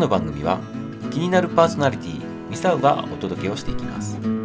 の番組は気になるパーソナリティミサウがお届けをしていきます。